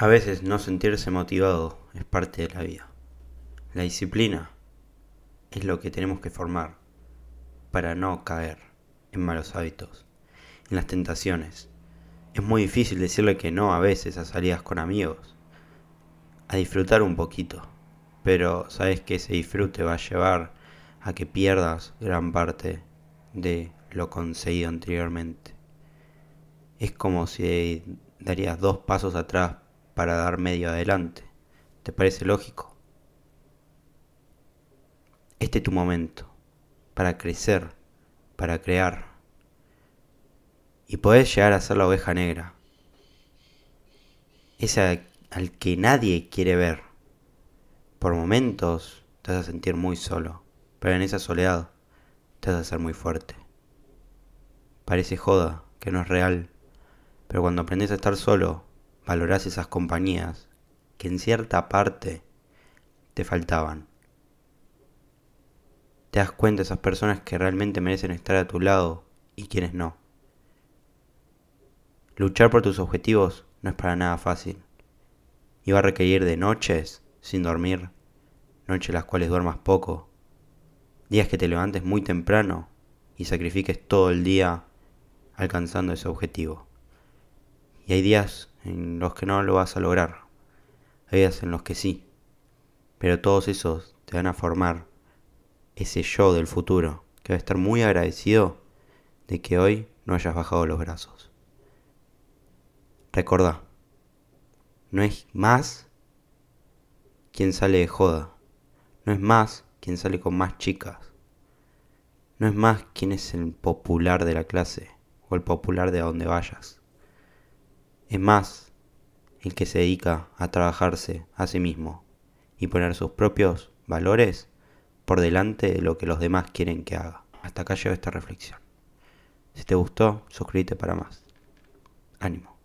A veces no sentirse motivado es parte de la vida. La disciplina es lo que tenemos que formar para no caer en malos hábitos, en las tentaciones. Es muy difícil decirle que no a veces a salidas con amigos, a disfrutar un poquito, pero sabes que ese disfrute va a llevar a que pierdas gran parte de lo conseguido anteriormente. Es como si darías dos pasos atrás para dar medio adelante. ¿Te parece lógico? Este es tu momento para crecer, para crear. Y podés llegar a ser la oveja negra. Esa al que nadie quiere ver. Por momentos te vas a sentir muy solo, pero en esa soledad te vas a hacer muy fuerte. Parece joda, que no es real, pero cuando aprendes a estar solo, valorás esas compañías que en cierta parte te faltaban. Te das cuenta de esas personas que realmente merecen estar a tu lado y quienes no. Luchar por tus objetivos no es para nada fácil. Y va a requerir de noches sin dormir, noches las cuales duermas poco, días que te levantes muy temprano y sacrifiques todo el día alcanzando ese objetivo. Y hay días en los que no lo vas a lograr. Hay días en los que sí. Pero todos esos te van a formar ese yo del futuro, que va a estar muy agradecido de que hoy no hayas bajado los brazos. Recordá, no es más quien sale de joda, no es más quien sale con más chicas, no es más quien es el popular de la clase o el popular de a donde vayas. Es más el que se dedica a trabajarse a sí mismo y poner sus propios valores por delante de lo que los demás quieren que haga. Hasta acá llegó esta reflexión. Si te gustó, suscríbete para más. Ánimo.